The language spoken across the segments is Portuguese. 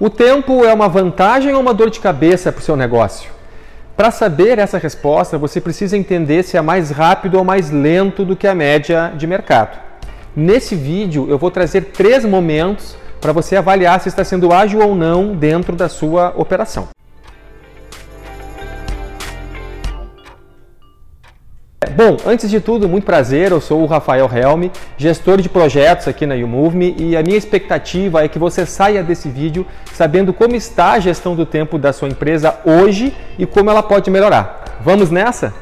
O tempo é uma vantagem ou uma dor de cabeça para o seu negócio? Para saber essa resposta, você precisa entender se é mais rápido ou mais lento do que a média de mercado. Nesse vídeo, eu vou trazer três momentos para você avaliar se está sendo ágil ou não dentro da sua operação. Bom, antes de tudo, muito prazer, eu sou o Rafael Helmi, gestor de projetos aqui na YouMoveMe e a minha expectativa é que você saia desse vídeo sabendo como está a gestão do tempo da sua empresa hoje e como ela pode melhorar. Vamos nessa?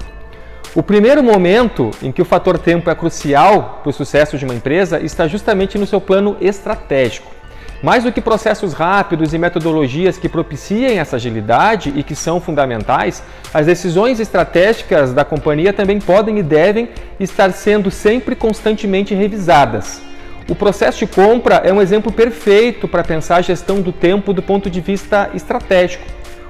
O primeiro momento em que o fator tempo é crucial para o sucesso de uma empresa está justamente no seu plano estratégico. Mais do que processos rápidos e metodologias que propiciem essa agilidade e que são fundamentais, as decisões estratégicas da companhia também podem e devem estar sendo sempre constantemente revisadas. O processo de compra é um exemplo perfeito para pensar a gestão do tempo do ponto de vista estratégico.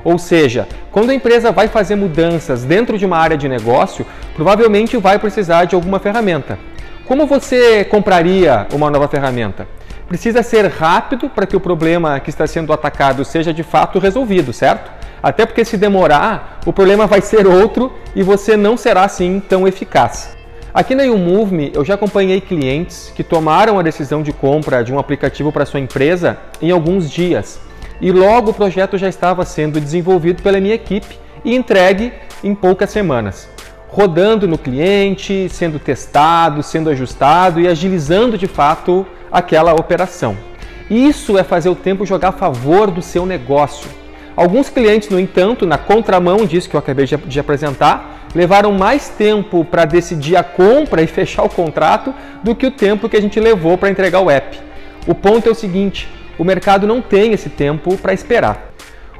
Ou seja, quando a empresa vai fazer mudanças dentro de uma área de negócio, provavelmente vai precisar de alguma ferramenta. Como você compraria uma nova ferramenta? Precisa ser rápido para que o problema que está sendo atacado seja de fato resolvido, certo? Até porque se demorar, o problema vai ser outro e você não será assim tão eficaz. Aqui na YouMove eu já acompanhei clientes que tomaram a decisão de compra de um aplicativo para sua empresa em alguns dias e logo o projeto já estava sendo desenvolvido pela minha equipe e entregue em poucas semanas rodando no cliente, sendo testado, sendo ajustado e agilizando de fato aquela operação. Isso é fazer o tempo jogar a favor do seu negócio. Alguns clientes, no entanto, na contramão disso que eu acabei de apresentar, levaram mais tempo para decidir a compra e fechar o contrato do que o tempo que a gente levou para entregar o app. O ponto é o seguinte: o mercado não tem esse tempo para esperar.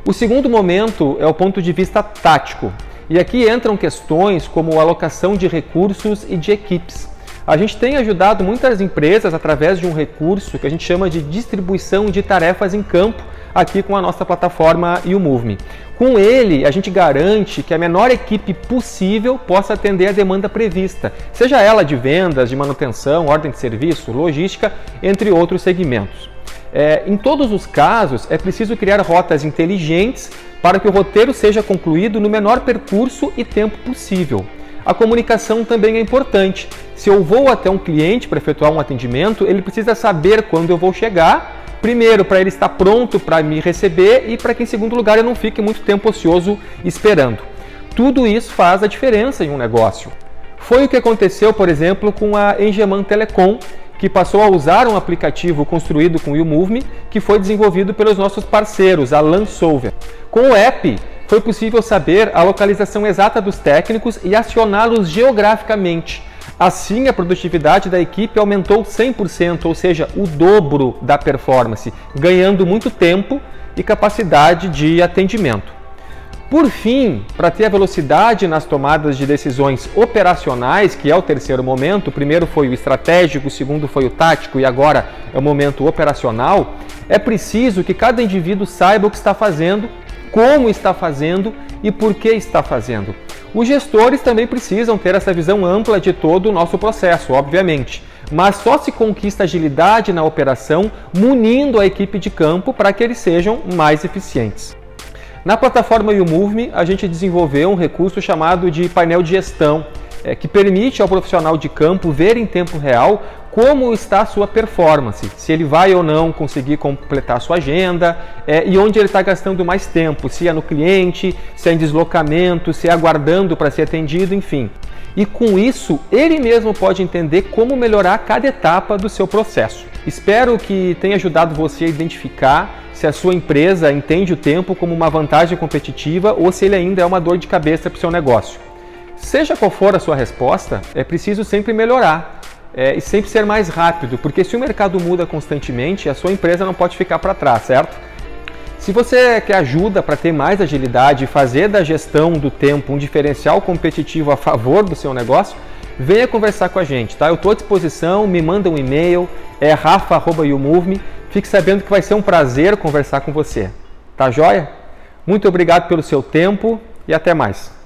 O segundo momento é o ponto de vista tático. E aqui entram questões como alocação de recursos e de equipes. A gente tem ajudado muitas empresas através de um recurso que a gente chama de distribuição de tarefas em campo aqui com a nossa plataforma YouMoveMe. Com ele, a gente garante que a menor equipe possível possa atender a demanda prevista, seja ela de vendas, de manutenção, ordem de serviço, logística, entre outros segmentos. É, em todos os casos, é preciso criar rotas inteligentes para que o roteiro seja concluído no menor percurso e tempo possível. A comunicação também é importante. Se eu vou até um cliente para efetuar um atendimento, ele precisa saber quando eu vou chegar, primeiro para ele estar pronto para me receber e para que em segundo lugar eu não fique muito tempo ocioso esperando. Tudo isso faz a diferença em um negócio. Foi o que aconteceu, por exemplo, com a Engeman Telecom, que passou a usar um aplicativo construído com o YouMoveMe, que foi desenvolvido pelos nossos parceiros, a Lansolver. Com o app, foi possível saber a localização exata dos técnicos e acioná-los geograficamente. Assim, a produtividade da equipe aumentou 100%, ou seja, o dobro da performance, ganhando muito tempo e capacidade de atendimento. Por fim, para ter a velocidade nas tomadas de decisões operacionais, que é o terceiro momento, o primeiro foi o estratégico, o segundo foi o tático e agora é o momento operacional, é preciso que cada indivíduo saiba o que está fazendo, como está fazendo e por que está fazendo. Os gestores também precisam ter essa visão ampla de todo o nosso processo, obviamente, mas só se conquista agilidade na operação munindo a equipe de campo para que eles sejam mais eficientes. Na plataforma YouMoveMe, a gente desenvolveu um recurso chamado de painel de gestão, é, que permite ao profissional de campo ver em tempo real como está a sua performance, se ele vai ou não conseguir completar a sua agenda é, e onde ele está gastando mais tempo, se é no cliente, se é em deslocamento, se é aguardando para ser atendido, enfim. E com isso, ele mesmo pode entender como melhorar cada etapa do seu processo. Espero que tenha ajudado você a identificar se a sua empresa entende o tempo como uma vantagem competitiva ou se ele ainda é uma dor de cabeça para o seu negócio. Seja qual for a sua resposta, é preciso sempre melhorar é, e sempre ser mais rápido, porque se o mercado muda constantemente, a sua empresa não pode ficar para trás, certo? Se você quer ajuda para ter mais agilidade e fazer da gestão do tempo um diferencial competitivo a favor do seu negócio, venha conversar com a gente, tá? Eu estou à disposição, me manda um e-mail, é rafa.youmove.me Fique sabendo que vai ser um prazer conversar com você. Tá joia? Muito obrigado pelo seu tempo e até mais.